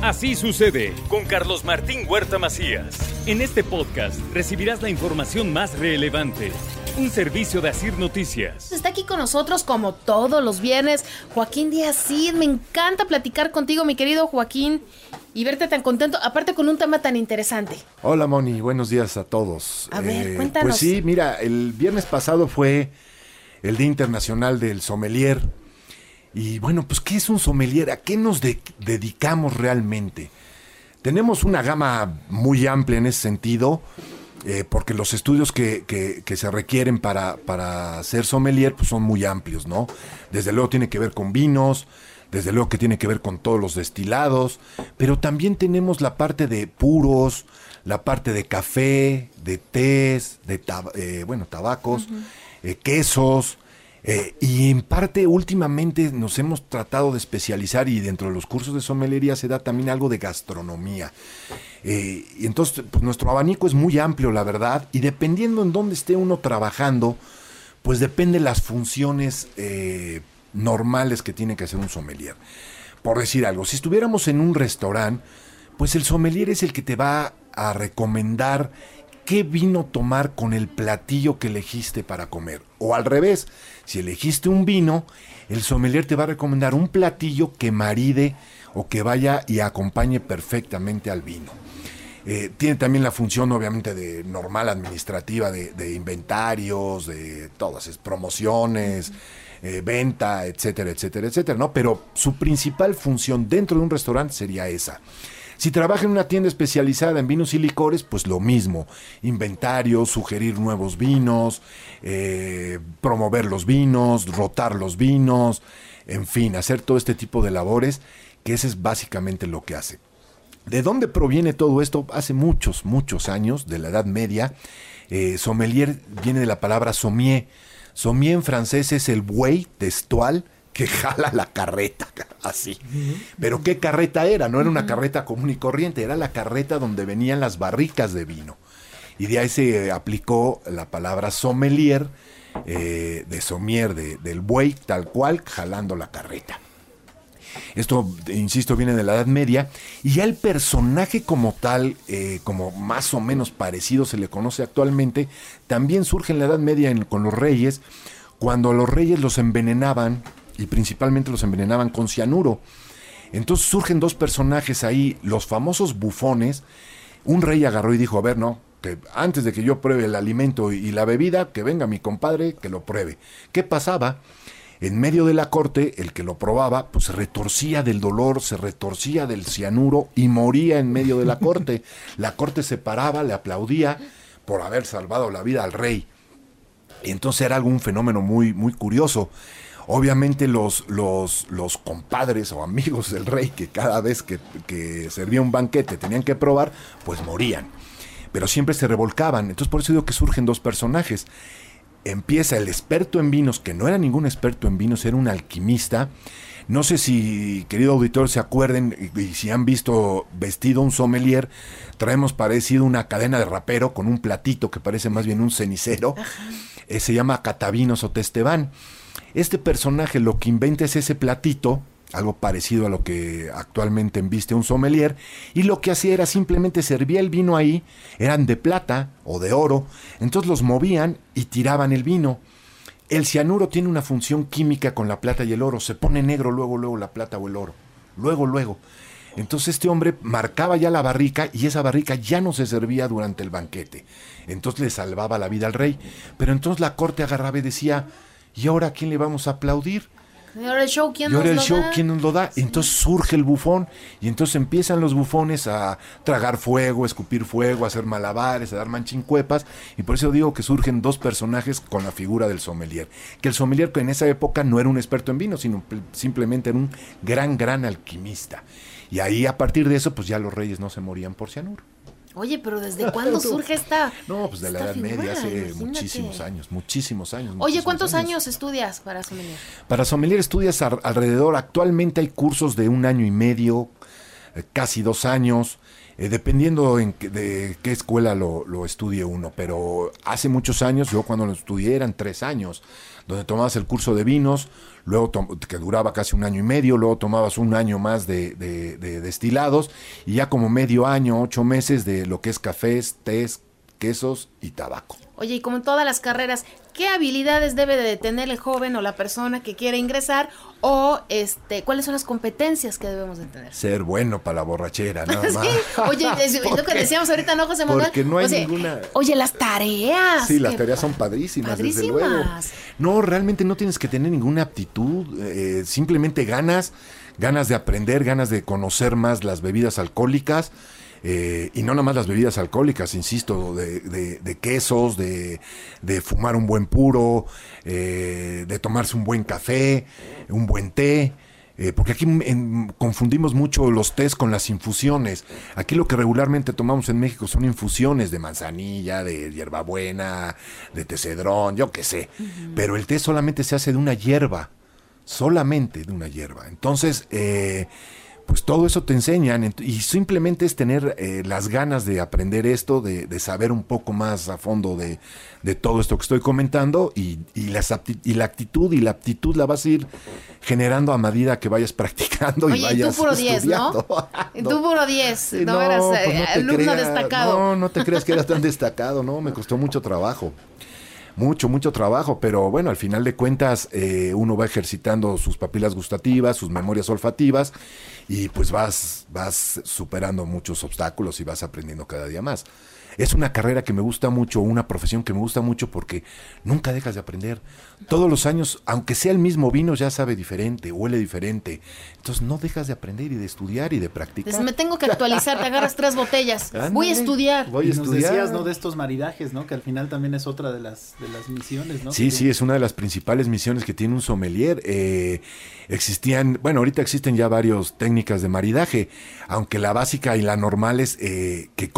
Así sucede con Carlos Martín Huerta Macías. En este podcast recibirás la información más relevante. Un servicio de Asir Noticias. Está aquí con nosotros como todos los viernes Joaquín Díaz Cid. Me encanta platicar contigo, mi querido Joaquín, y verte tan contento, aparte con un tema tan interesante. Hola Moni, buenos días a todos. A ver, cuéntanos. Pues sí, mira, el viernes pasado fue el Día Internacional del Sommelier. Y bueno, pues ¿qué es un sommelier? ¿A qué nos de- dedicamos realmente? Tenemos una gama muy amplia en ese sentido, eh, porque los estudios que, que- que se requieren para, para ser sommelier pues son muy amplios, ¿no? Desde luego tiene que ver con vinos, desde luego que tiene que ver con todos los destilados, pero también tenemos la parte de puros, la parte de café, de tés, de tab- eh, bueno, tabacos, eh, quesos, eh, y en parte últimamente nos hemos tratado de especializar y dentro de los cursos de sommelería se da también algo de gastronomía. Eh, y entonces pues nuestro abanico es muy amplio, la verdad, y dependiendo en dónde esté uno trabajando, pues depende las funciones eh, normales que tiene que hacer un sommelier. Por decir algo, si estuviéramos en un restaurante, pues el sommelier es el que te va a recomendar qué vino tomar con el platillo que elegiste para comer. O al revés, si elegiste un vino, el sommelier te va a recomendar un platillo que maride o que vaya y acompañe perfectamente al vino. Eh, tiene también la función, obviamente, de normal administrativa, de, inventarios, de todas, es promociones, eh, venta, etcétera, etcétera, etcétera, ¿no? Pero su principal función dentro de un restaurante sería esa. Si trabaja en una tienda especializada en vinos y licores, pues lo mismo. Inventarios, sugerir nuevos vinos, eh, promover los vinos, rotar los vinos, en fin, hacer todo este tipo de labores, que ese es básicamente lo que hace. ¿De dónde proviene todo esto? Hace muchos, muchos años, de la Edad Media, eh, sommelier viene de la palabra sommier. Sommier en francés es el buey testual que jala la carreta, así. Pero ¿qué carreta era? No era una carreta común y corriente, era la carreta donde venían las barricas de vino. Y de ahí se aplicó la palabra sommelier, eh, de sommier, de- del buey, tal cual, jalando la carreta. Esto, insisto, viene de la Edad Media. Y ya el personaje como tal, eh, como más o menos parecido se le conoce actualmente, también surge en la Edad Media en- con los reyes, cuando a los reyes los envenenaban, y principalmente los envenenaban con cianuro. Entonces surgen dos personajes ahí, los famosos bufones. Un rey agarró y dijo, a ver, no, que antes de que yo pruebe el alimento y la bebida, que venga mi compadre que lo pruebe. ¿Qué pasaba? En medio de la corte, el que lo probaba, pues se retorcía del dolor, se retorcía del cianuro y moría en medio de la corte. La corte se paraba, le aplaudía por haber salvado la vida al rey. Y entonces era algún fenómeno muy, muy curioso. Obviamente los, los, los compadres o amigos del rey que cada vez que, que servía un banquete tenían que probar, pues morían. Pero siempre se revolcaban. Entonces por eso digo que surgen dos personajes. Empieza el experto en vinos, que no era ningún experto en vinos, era un alquimista. No sé si, querido auditor, se acuerden y, si han visto vestido un sommelier, traemos parecido una cadena de rapero con un platito que parece más bien un cenicero. Eh, se llama Catavinos o Testebán. Este personaje lo que inventa es ese platito, algo parecido a lo que actualmente enviste un sommelier, y lo que hacía era simplemente servía el vino ahí, eran de plata o de oro, entonces los movían y tiraban el vino. El cianuro tiene una función química con la plata y el oro, se pone negro luego, luego la plata o el oro, luego, luego. Entonces este hombre marcaba ya la barrica y esa barrica ya no se servía durante el banquete. Entonces le salvaba la vida al rey. Pero entonces la corte agarraba y decía, ¿y ahora a quién le vamos a aplaudir? ¿Y ahora el show quién Y ahora nos el lo show, da? ¿quién nos lo da? Entonces surge el bufón y entonces empiezan los bufones a tragar fuego, a escupir fuego, a hacer malabares, a dar manchincuepas. Y por eso digo que surgen dos personajes con la figura del sommelier. Que el sommelier que en esa época no era un experto en vino, sino pl- simplemente era un gran, gran alquimista. Y ahí a partir de eso, pues ya los reyes no se morían por cianuro. Oye, pero ¿desde cuándo surge esta No, pues de la Edad Media, hace Imagínate. muchísimos años, muchísimos años. Oye, muchísimos ¿cuántos años estudias para sommelier? Para sommelier estudias alrededor, actualmente hay cursos de un año y medio, eh, casi dos años. Eh, dependiendo en de qué escuela lo, estudie uno, pero hace muchos años, yo cuando lo estudié eran tres años, donde tomabas el curso de vinos, luego que duraba casi un año y medio, luego tomabas un año más de destilados y ya como medio año, ocho meses de lo que es cafés, tés, quesos y tabaco. Oye, y como en todas las carreras, ¿qué habilidades debe de tener el joven o la persona que quiere ingresar? O este, ¿cuáles son las competencias que debemos de tener? Ser bueno para la borrachera, nada más. Sí, oye, es lo que decíamos ahorita, ¿no, José Manuel? porque no hay O sea, ninguna- Oye, las tareas. Sí, las tareas son pa- padrísimas, desde luego. padrísimas. No, realmente no tienes que tener ninguna aptitud, eh, simplemente ganas, ganas de aprender, ganas de conocer más las bebidas alcohólicas. Eh, y no nada más las bebidas alcohólicas, insisto, de, de- de quesos, de, de fumar un buen puro, eh, de tomarse un buen café, un buen té. Eh, porque aquí en- confundimos mucho los tés con las infusiones. Aquí lo que regularmente tomamos en México son infusiones de manzanilla, de hierbabuena, de tecedrón, yo qué sé. Pero el té solamente se hace de una hierba, solamente de una hierba. Entonces, eh, pues todo eso te enseñan y simplemente es tener eh, las ganas de aprender esto, de, de saber un poco más a fondo de, de todo esto que estoy comentando y, y las y la actitud y la aptitud la vas a ir generando a medida que vayas practicando y Oye, vayas tú puro 10, ¿no? Y tú puro 10, Sí, no, eras pues eh, no te alumno creas, destacado. No, no te creas que eras tan destacado, no, me costó mucho trabajo. Mucho, mucho trabajo, pero bueno, al final de cuentas eh, uno va ejercitando sus papilas gustativas, sus memorias olfativas y pues vas, vas superando muchos obstáculos y vas aprendiendo cada día más. Es una carrera que me gusta mucho, una profesión que me gusta mucho porque nunca dejas de aprender. Todos los años, aunque sea el mismo vino, ya sabe diferente, huele diferente. Entonces no dejas de aprender y de estudiar y de practicar. Entonces me tengo que actualizar, te agarras tres botellas. Voy a estudiar. Voy a y nos estudiar. decías, ¿no? De estos maridajes, ¿no? Que al final también es otra de las, de las misiones, ¿no? Sí, Que- sí, es una de las principales misiones que tiene un sommelier. Eh, existían, bueno, ahorita existen ya varias técnicas de maridaje, aunque la básica y la normal es eh, que,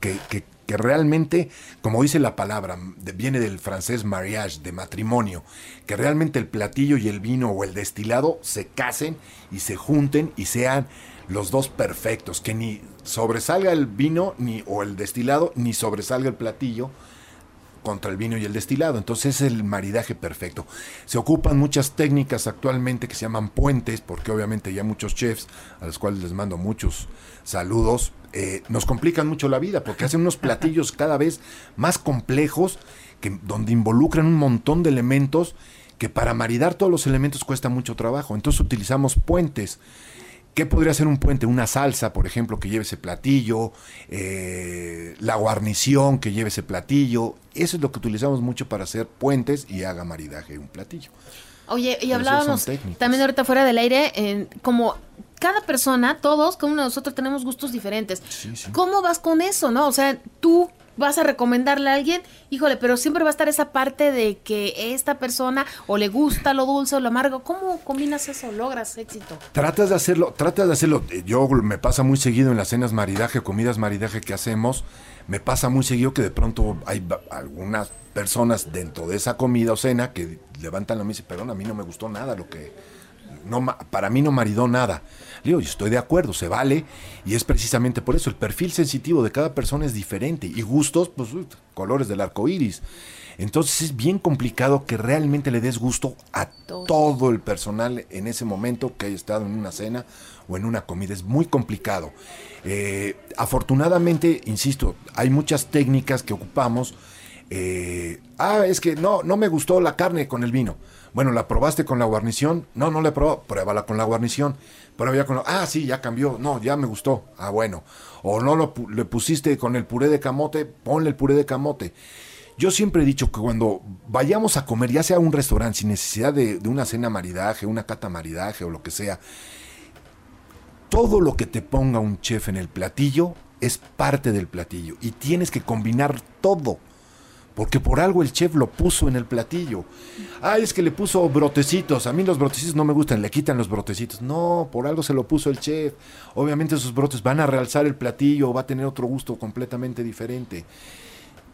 que, que- que realmente, como dice la palabra, viene del francés mariage, de matrimonio, que realmente el platillo y el vino o el destilado se casen y se junten y sean los dos perfectos, que ni sobresalga el vino ni o el destilado, ni sobresalga el platillo, contra el vino y el destilado. Entonces es el maridaje perfecto. Se ocupan muchas técnicas actualmente que se llaman puentes, porque obviamente ya muchos chefs, a los cuales les mando muchos saludos, eh, nos complican mucho la vida, porque hacen unos platillos cada vez más complejos, que, donde involucran un montón de elementos que para maridar todos los elementos cuesta mucho trabajo. Entonces utilizamos puentes. ¿Qué podría ser un puente? Una salsa, por ejemplo, que lleve ese platillo, eh, la guarnición que lleve ese platillo. Eso es lo que utilizamos mucho para hacer puentes y haga maridaje un platillo. Oye, y hablábamos también ahorita fuera del aire, como cada persona, todos, cada uno de nosotros tenemos gustos diferentes. Sí, sí. ¿Cómo vas con eso, no? O sea, tú vas a recomendarle a alguien, híjole, pero siempre va a estar esa parte de que esta persona o le gusta lo dulce o lo amargo. ¿Cómo combinas eso? ¿Logras éxito? Tratas de hacerlo, tratas de hacerlo. Yo me pasa muy seguido en las cenas maridaje, comidas maridaje que hacemos. Me pasa muy seguido que de pronto hay algunas personas dentro de esa comida o cena que levantan la mesa y dicen, perdón, a mí no me gustó nada lo que, no, para mí no maridó nada. Le digo, yo estoy de acuerdo, se vale, y es precisamente por eso, el perfil sensitivo de cada persona es diferente, y gustos, pues, colores del arco iris. Entonces es bien complicado que realmente le des gusto a todo el personal en ese momento que haya estado en una cena o en una comida. Es muy complicado. Eh, afortunadamente, insisto, hay muchas técnicas que ocupamos. Eh, ah, es que no, no me gustó la carne con el vino. Bueno, ¿la probaste con la guarnición? No, no la he probado. Pruébala con la guarnición. Prueba ya con la- Ah, sí, ya cambió. No, ya me gustó. Ah, bueno. O no lo le pusiste con el puré de camote, ponle el puré de camote. Yo siempre he dicho que cuando vayamos a comer, ya sea a un restaurante, sin necesidad de, de una cena maridaje, una cata maridaje o lo que sea, todo lo que te ponga un chef en el platillo es parte del platillo y tienes que combinar todo. Porque por algo el chef lo puso en el platillo. Ah, es que le puso brotecitos. A mí los brotecitos no me gustan, le quitan los brotecitos. No, por algo se lo puso el chef. Obviamente esos brotes van a realzar el platillo, va a tener otro gusto completamente diferente.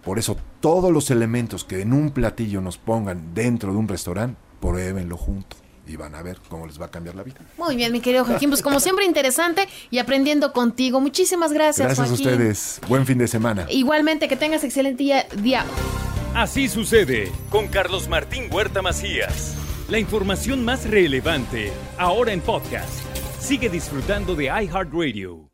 Por eso todos los elementos que en un platillo nos pongan dentro de un restaurante, pruébenlo junto. Y van a ver cómo les va a cambiar la vida. Muy bien, mi querido Joaquín, pues como siempre interesante y aprendiendo contigo. Muchísimas gracias, Gracias a ustedes. Buen fin de semana. Igualmente, que tengas excelente día. día. Así sucede con Carlos Martín Huerta Macías. La información más relevante ahora en podcast. Sigue disfrutando de iHeartRadio.